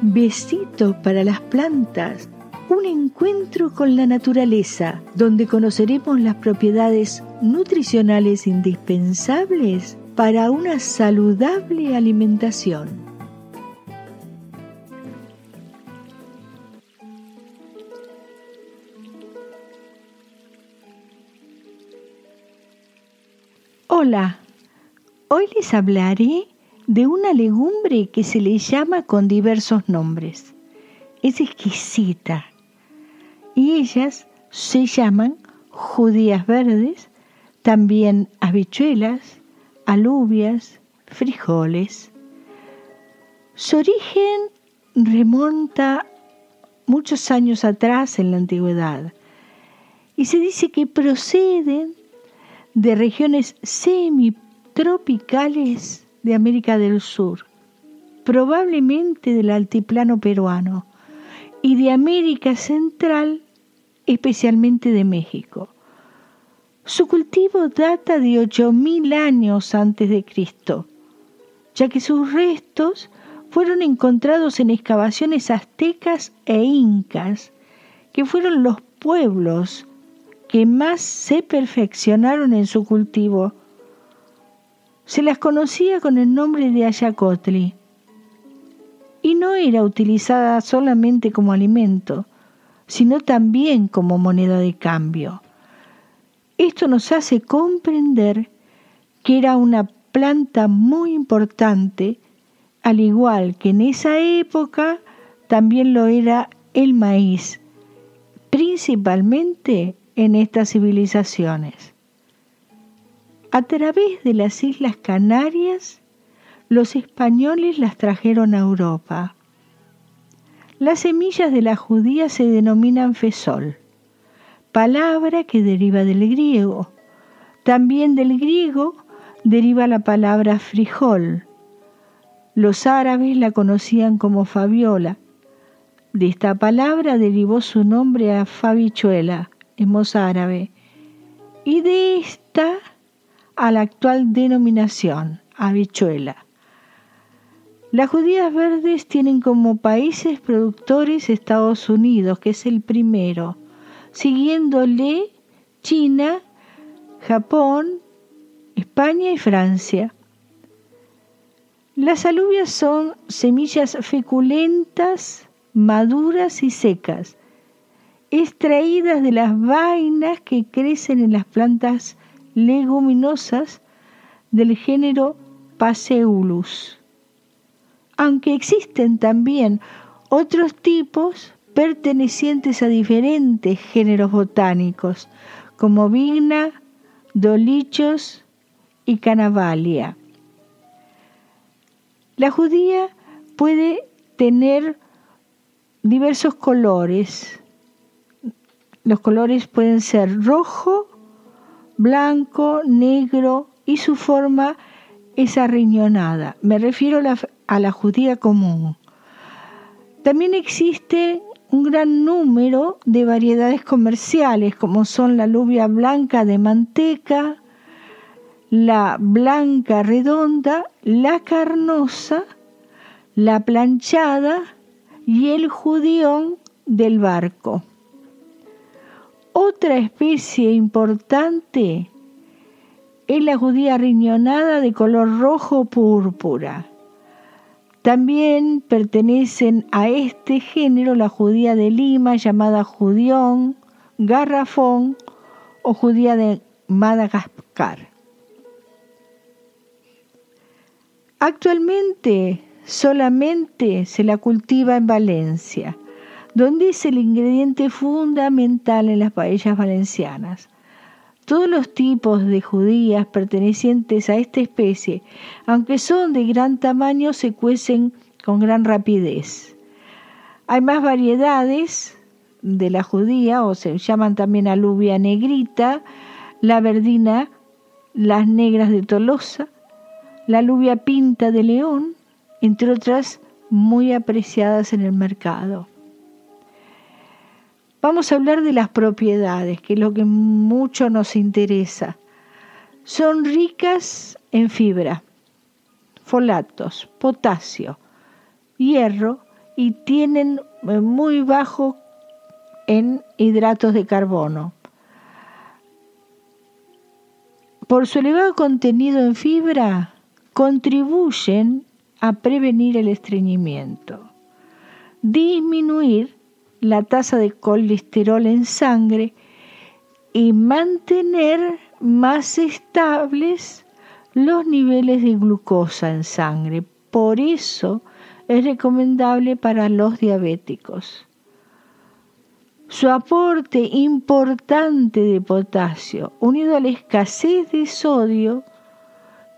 Besito para las plantas, un encuentro con la naturaleza, donde conoceremos las propiedades nutricionales indispensables para una saludable alimentación. Hola, hoy les hablaré de una legumbre que se le llama con diversos nombres. Es exquisita y ellas se llaman judías verdes, también habichuelas, alubias, frijoles. Su origen remonta muchos años atrás en la antigüedad y se dice que proceden de regiones semitropicales de América del Sur, probablemente del altiplano peruano, y de América Central, especialmente de México. Su cultivo data de 8.000 años antes de Cristo, ya que sus restos fueron encontrados en excavaciones aztecas e incas, que fueron los pueblos que más se perfeccionaron en su cultivo se las conocía con el nombre de Ayacotli y no era utilizada solamente como alimento, sino también como moneda de cambio. Esto nos hace comprender que era una planta muy importante, al igual que en esa época también lo era el maíz, principalmente en estas civilizaciones. A través de las Islas Canarias, los españoles las trajeron a Europa. Las semillas de la judía se denominan fesol, palabra que deriva del griego. También del griego deriva la palabra frijol. Los árabes la conocían como fabiola. De esta palabra derivó su nombre a fabichuela, en árabe. Y de esta a la actual denominación, habichuela. Las judías verdes tienen como países productores Estados Unidos, que es el primero, siguiéndole China, Japón, España y Francia. Las alubias son semillas feculentas, maduras y secas, extraídas de las vainas que crecen en las plantas leguminosas del género Paseulus. Aunque existen también otros tipos pertenecientes a diferentes géneros botánicos, como vigna, dolichos y canavalia. La judía puede tener diversos colores. Los colores pueden ser rojo, blanco, negro y su forma es arriñonada. Me refiero a la, judía común. También existe un gran número de variedades comerciales, como son la alubia blanca de manteca, la blanca redonda, la carnosa, la planchada y el judión del barco. Otra especie importante es la judía riñonada de color rojo púrpura. También pertenecen a este género la judía de Lima llamada judión, garrafón o judía de Madagascar. Actualmente solamente se la cultiva en Valencia donde es el ingrediente fundamental en las paellas valencianas. Todos los tipos de judías pertenecientes a esta especie, aunque son de gran tamaño, se cuecen con gran rapidez. Hay más variedades de la judía, o se llaman también alubia negrita, la verdina, las negras de Tolosa, la alubia pinta de León, entre otras muy apreciadas en el mercado. Vamos a hablar de las propiedades, que es lo que mucho nos interesa. Son ricas en fibra, folatos, potasio, hierro y tienen eh, muy bajo en hidratos de carbono. Por su elevado contenido en fibra, contribuyen a prevenir el estreñimiento, disminuir la tasa de colesterol en sangre y mantener más estables los niveles de glucosa en sangre. Por eso es recomendable para los diabéticos. Su aporte importante de potasio, unido a la escasez de sodio,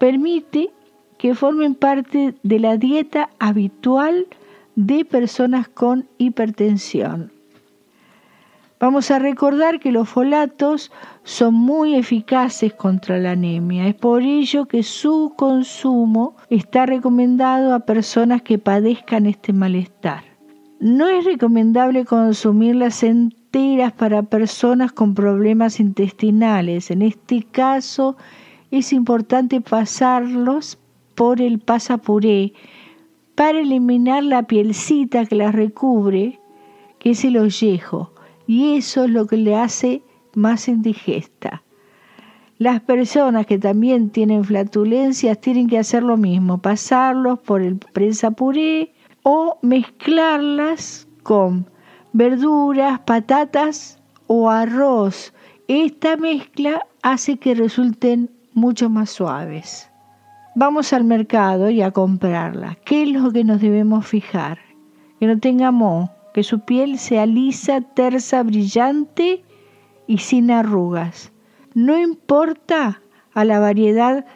permite que formen parte de la dieta habitual de personas con hipertensión. Vamos a recordar que los folatos son muy eficaces contra la anemia. Es por ello que su consumo está recomendado a personas que padezcan este malestar. No es recomendable consumirlas enteras para personas con problemas intestinales. En este caso es importante pasarlos por el pasapuré para eliminar la pielcita que las recubre, que es el ollejo y eso es lo que le hace más indigesta. Las personas que también tienen flatulencias tienen que hacer lo mismo, pasarlos por el prensa puré o mezclarlas con verduras, patatas o arroz. Esta mezcla hace que resulten mucho más suaves. Vamos al mercado y a comprarla. ¿Qué es lo que nos debemos fijar? Que no tenga moho, que su piel sea lisa, tersa, brillante y sin arrugas. No importa a la variedad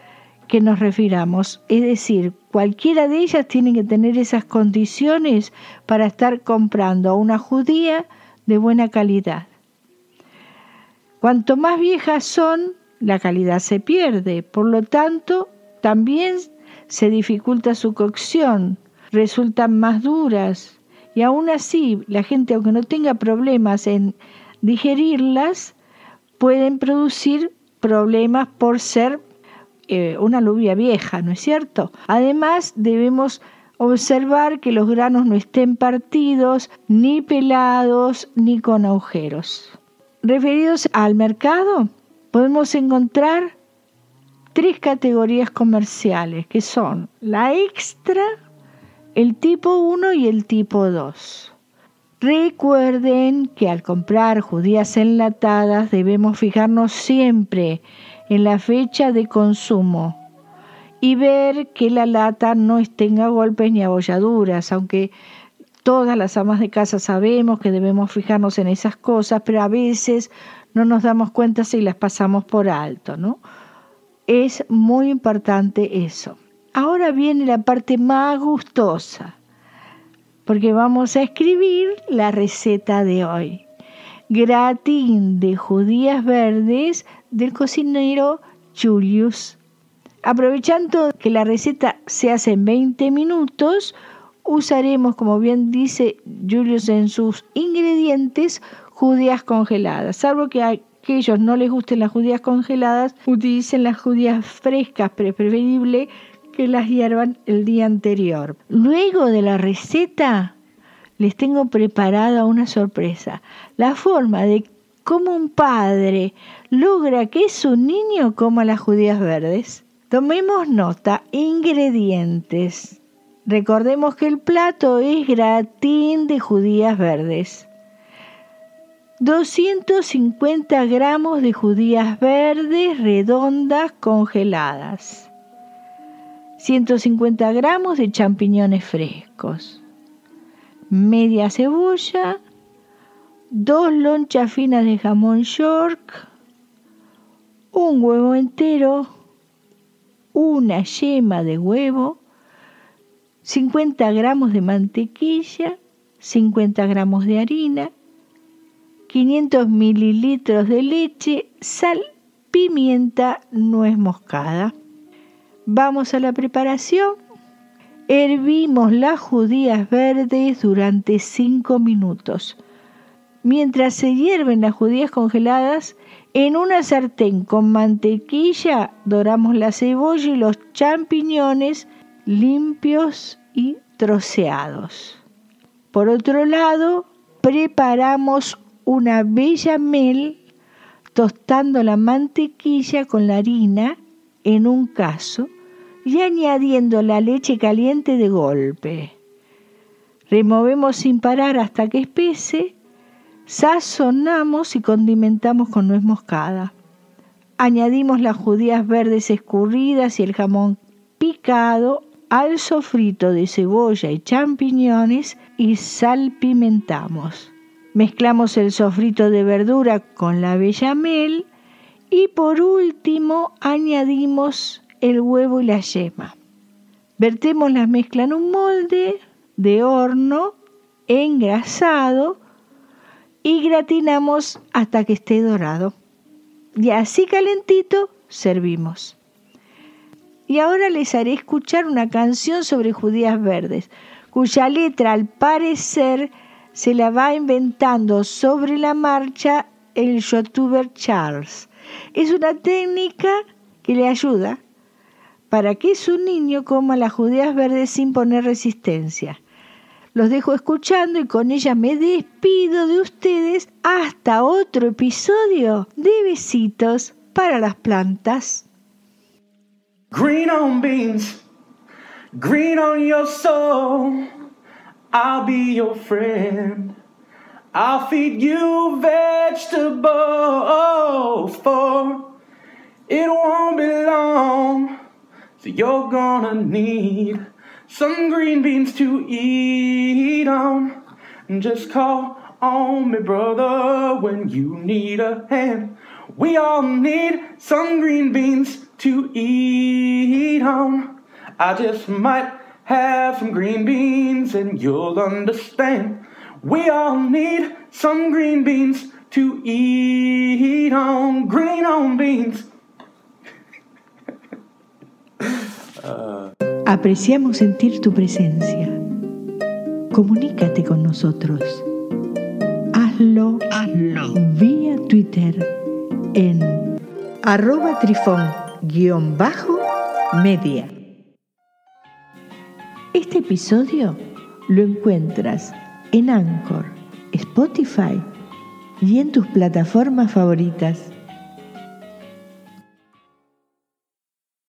que nos refiramos, es decir, cualquiera de ellas tiene que tener esas condiciones para estar comprando a una judía de buena calidad. Cuanto más viejas son, la calidad se pierde, por lo tanto, también se dificulta su cocción, resultan más duras, y aún así, la gente, aunque no tenga problemas en digerirlas, pueden producir problemas por ser eh, una alubia vieja, ¿no es cierto? Además, debemos observar que los granos no estén partidos, ni pelados, ni con agujeros. Referidos al mercado, podemos encontrar tres categorías comerciales, que son la extra, el tipo 1 y el tipo 2. Recuerden que al comprar judías enlatadas debemos fijarnos siempre en la fecha de consumo y ver que la lata no tenga golpes ni abolladuras, aunque todas las amas de casa sabemos que debemos fijarnos en esas cosas, pero a veces no nos damos cuenta si las pasamos por alto, ¿no? Es muy importante eso. Ahora viene la parte más gustosa, porque vamos a escribir la receta de hoy. Gratín de judías verdes del cocinero Julius. Aprovechando que la receta se hace en 20 minutos, usaremos, como bien dice Julius en sus ingredientes, judías congeladas, salvo que a aquellos no les gusten las judías congeladas, utilicen las judías frescas, preferible que las hiervan el día anterior. Luego de la receta, les tengo preparada una sorpresa. La forma de cómo un padre logra que su niño coma las judías verdes. Tomemos nota, ingredientes. Recordemos que el plato es gratín de judías verdes. 250 gramos de judías verdes redondas congeladas. 150 gramos de champiñones frescos, media cebolla, dos lonchas finas de jamón york, un huevo entero, una yema de huevo, 50 gramos de mantequilla, 50 gramos de harina, 500 mililitros de leche, sal, pimienta, nuez moscada. Vamos a la preparación. Hervimos las judías verdes durante 5 minutos. Mientras se hierven las judías congeladas, en una sartén con mantequilla doramos la cebolla y los champiñones limpios y troceados. Por otro lado, preparamos una bella mel tostando la mantequilla con la harina en un caso y añadiendo la leche caliente de golpe. Removemos sin parar hasta que espese, sazonamos y condimentamos con nuez moscada. Añadimos las judías verdes escurridas y el jamón picado al sofrito de cebolla y champiñones y salpimentamos. Mezclamos el sofrito de verdura con la bechamel y por último añadimos el huevo y la yema. Vertemos la mezcla en un molde de horno engrasado y gratinamos hasta que esté dorado. Y así calentito servimos. Y ahora les haré escuchar una canción sobre judías verdes, cuya letra al parecer se la va inventando sobre la marcha el youtuber Charles. Es una técnica que le ayuda para que su niño coma las judías verdes sin poner resistencia. Los dejo escuchando y con ella me despido de ustedes hasta otro episodio de Besitos para las plantas. Green on beans, green on your soul. I'll be your friend. I'll feed you vegetables for it won't be long. So you're gonna need some green beans to eat on. And just call on me, brother, when you need a hand. We all need some green beans to eat on. I just might have some green beans and you'll understand. We all need some green beans to eat on. Green on beans. Apreciamos sentir tu presencia. Comunícate con nosotros. Hazlo, Hazlo. vía Twitter en arroba trifón-media. Este episodio lo encuentras en Anchor, Spotify y en tus plataformas favoritas.